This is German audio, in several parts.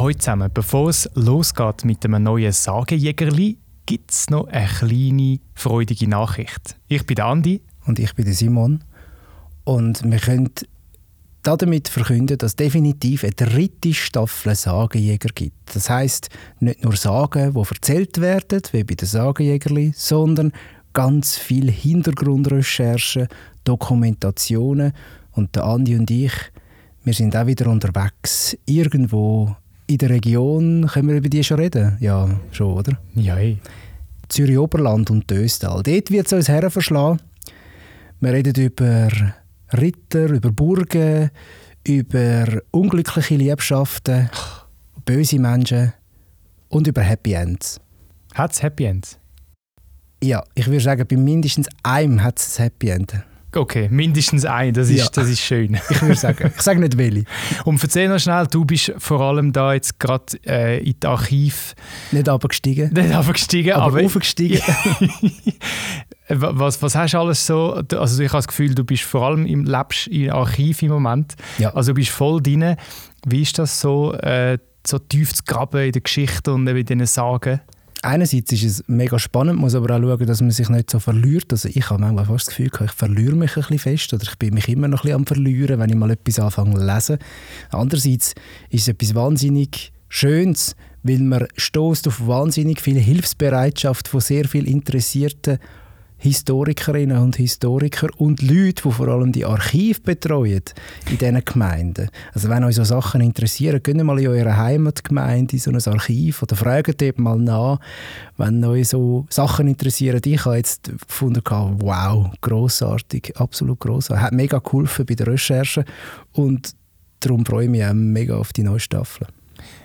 heute zusammen. Bevor es losgeht mit einem neuen Sagejägerli, gibt es noch eine kleine, freudige Nachricht. Ich bin Andi. Und ich bin Simon. Und wir können damit verkünden, dass es definitiv eine dritte Staffel Sagenjäger gibt. Das heißt nicht nur Sagen, die erzählt werden, wie bei den Sagenjägerli, sondern ganz viel Hintergrundrecherchen, Dokumentationen und der Andi und ich, wir sind auch wieder unterwegs irgendwo in der Region. Können wir über die schon reden? Ja, schon, oder? Ja, ey. Zürich Oberland und Döstal. Dort wird es uns herverschlagen. Wir reden über Ritter, über Burgen, über unglückliche Liebschaften, böse Menschen und über Happy Ends. Hat es Happy Ends? Ja, ich würde sagen, bei mindestens einem hat es ein Happy End. Okay, mindestens ein, das ist, ja. das ist schön. Ich würde sagen, ich sage nicht welche. Und erzähl noch schnell, du bist vor allem da jetzt gerade äh, in das Archiv... Nicht abgestiegen. Nicht abgestiegen, aber... aber aufgestiegen. was, was hast du alles so... Also ich habe das Gefühl, du bist vor allem im, lebst im Archiv im Moment. Ja. Also du bist voll drin. Wie ist das so, äh, so tief zu graben in der Geschichte und in diesen Sagen? Einerseits ist es mega spannend, muss aber auch schauen, dass man sich nicht so verliert. Also ich habe manchmal fast das Gefühl, ich verliere mich ein bisschen fest oder ich bin mich immer noch ein bisschen am Verlieren, wenn ich mal etwas anfange zu lesen. Andererseits ist es etwas wahnsinnig Schönes, weil man stoßt auf wahnsinnig viel Hilfsbereitschaft von sehr viel interessierten Historikerinnen und Historiker und Leute, die vor allem die Archive betreuen in diesen Gemeinden. Also wenn euch so Sachen interessieren, geht mal in eure Heimatgemeinde in so ein Archiv oder fragt eben mal nach, wenn euch so Sachen interessieren. Ich habe jetzt gefunden, wow, großartig, absolut großartig. Hat mega geholfen bei der Recherche und darum freue ich mich auch mega auf die neue Staffel.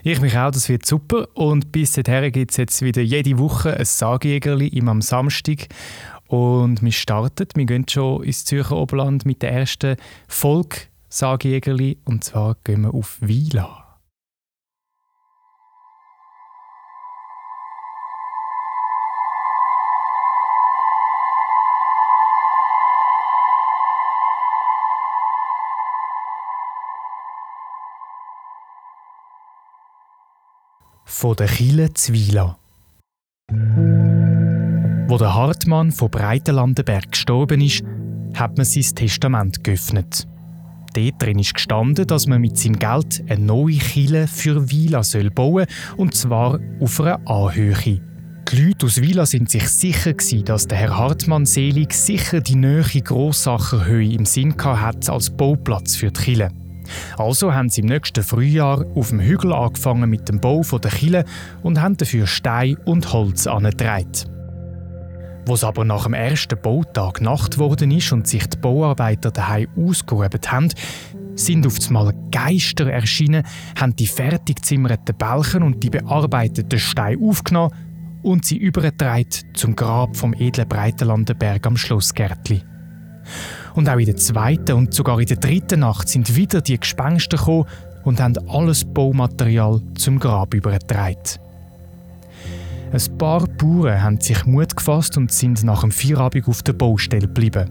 Ich mich auch, das wird super. Und bis dahin gibt es jetzt wieder jede Woche ein Sagjägerli immer am Samstag. Und wir starten, wir gehen schon ins Zürcher Oberland mit der ersten Folge Sagjägerli und zwar gehen wir auf Wila. Von der Chile Zwila. Wo der Hartmann von Breitenlandenberg gestorben ist, hat man sein Testament geöffnet. Dort drin ist gestanden, dass man mit seinem Geld eine neue Kille für Vila soll und zwar auf einer Anhöhe. Die Leute aus Vila sind sich sicher gewesen, dass der Herr Hartmann selig sicher die neue Grossacherhöhe im Sinn hat als Bauplatz für die Kille. Also haben sie im nächsten Frühjahr auf dem Hügel angefangen mit dem Bau der Kille und haben dafür Stein und Holz angetragen. Wo es aber nach dem ersten Bautag Nacht geworden ist und sich die Bauarbeiter daheim ausgehoben haben, sind auf einmal Geister erschienen, haben die fertig zimmerten Balken und die bearbeiteten Steine aufgenommen und sie übergetragen zum Grab vom edlen Breitenlandenberg am Schlossgärtli. Und auch in der zweiten und sogar in der dritten Nacht sind wieder die Gespenster gekommen und haben alles Baumaterial zum Grab übergetragen. Ein paar Bauern haben sich Mut gefasst und sind nach dem Feierabend auf der Baustelle geblieben.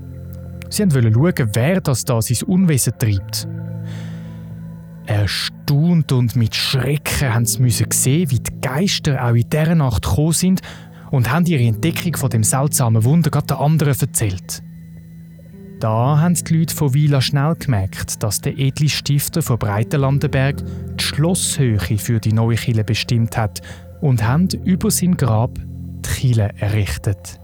Sie wollten schauen, wer das da sein Unwesen treibt. Erstaunt und mit Schrecken haben sie sehen, wie die Geister auch in dieser Nacht gekommen sind und haben ihre Entdeckung von dem seltsamen Wunder gerade den anderen erzählt. Da haben die Leute von Wieler schnell gemerkt, dass der edle Stifter von Breitenlandenberg die Schlosshöhe für die neue Kille bestimmt hat und haben über sein Grab die Kille errichtet.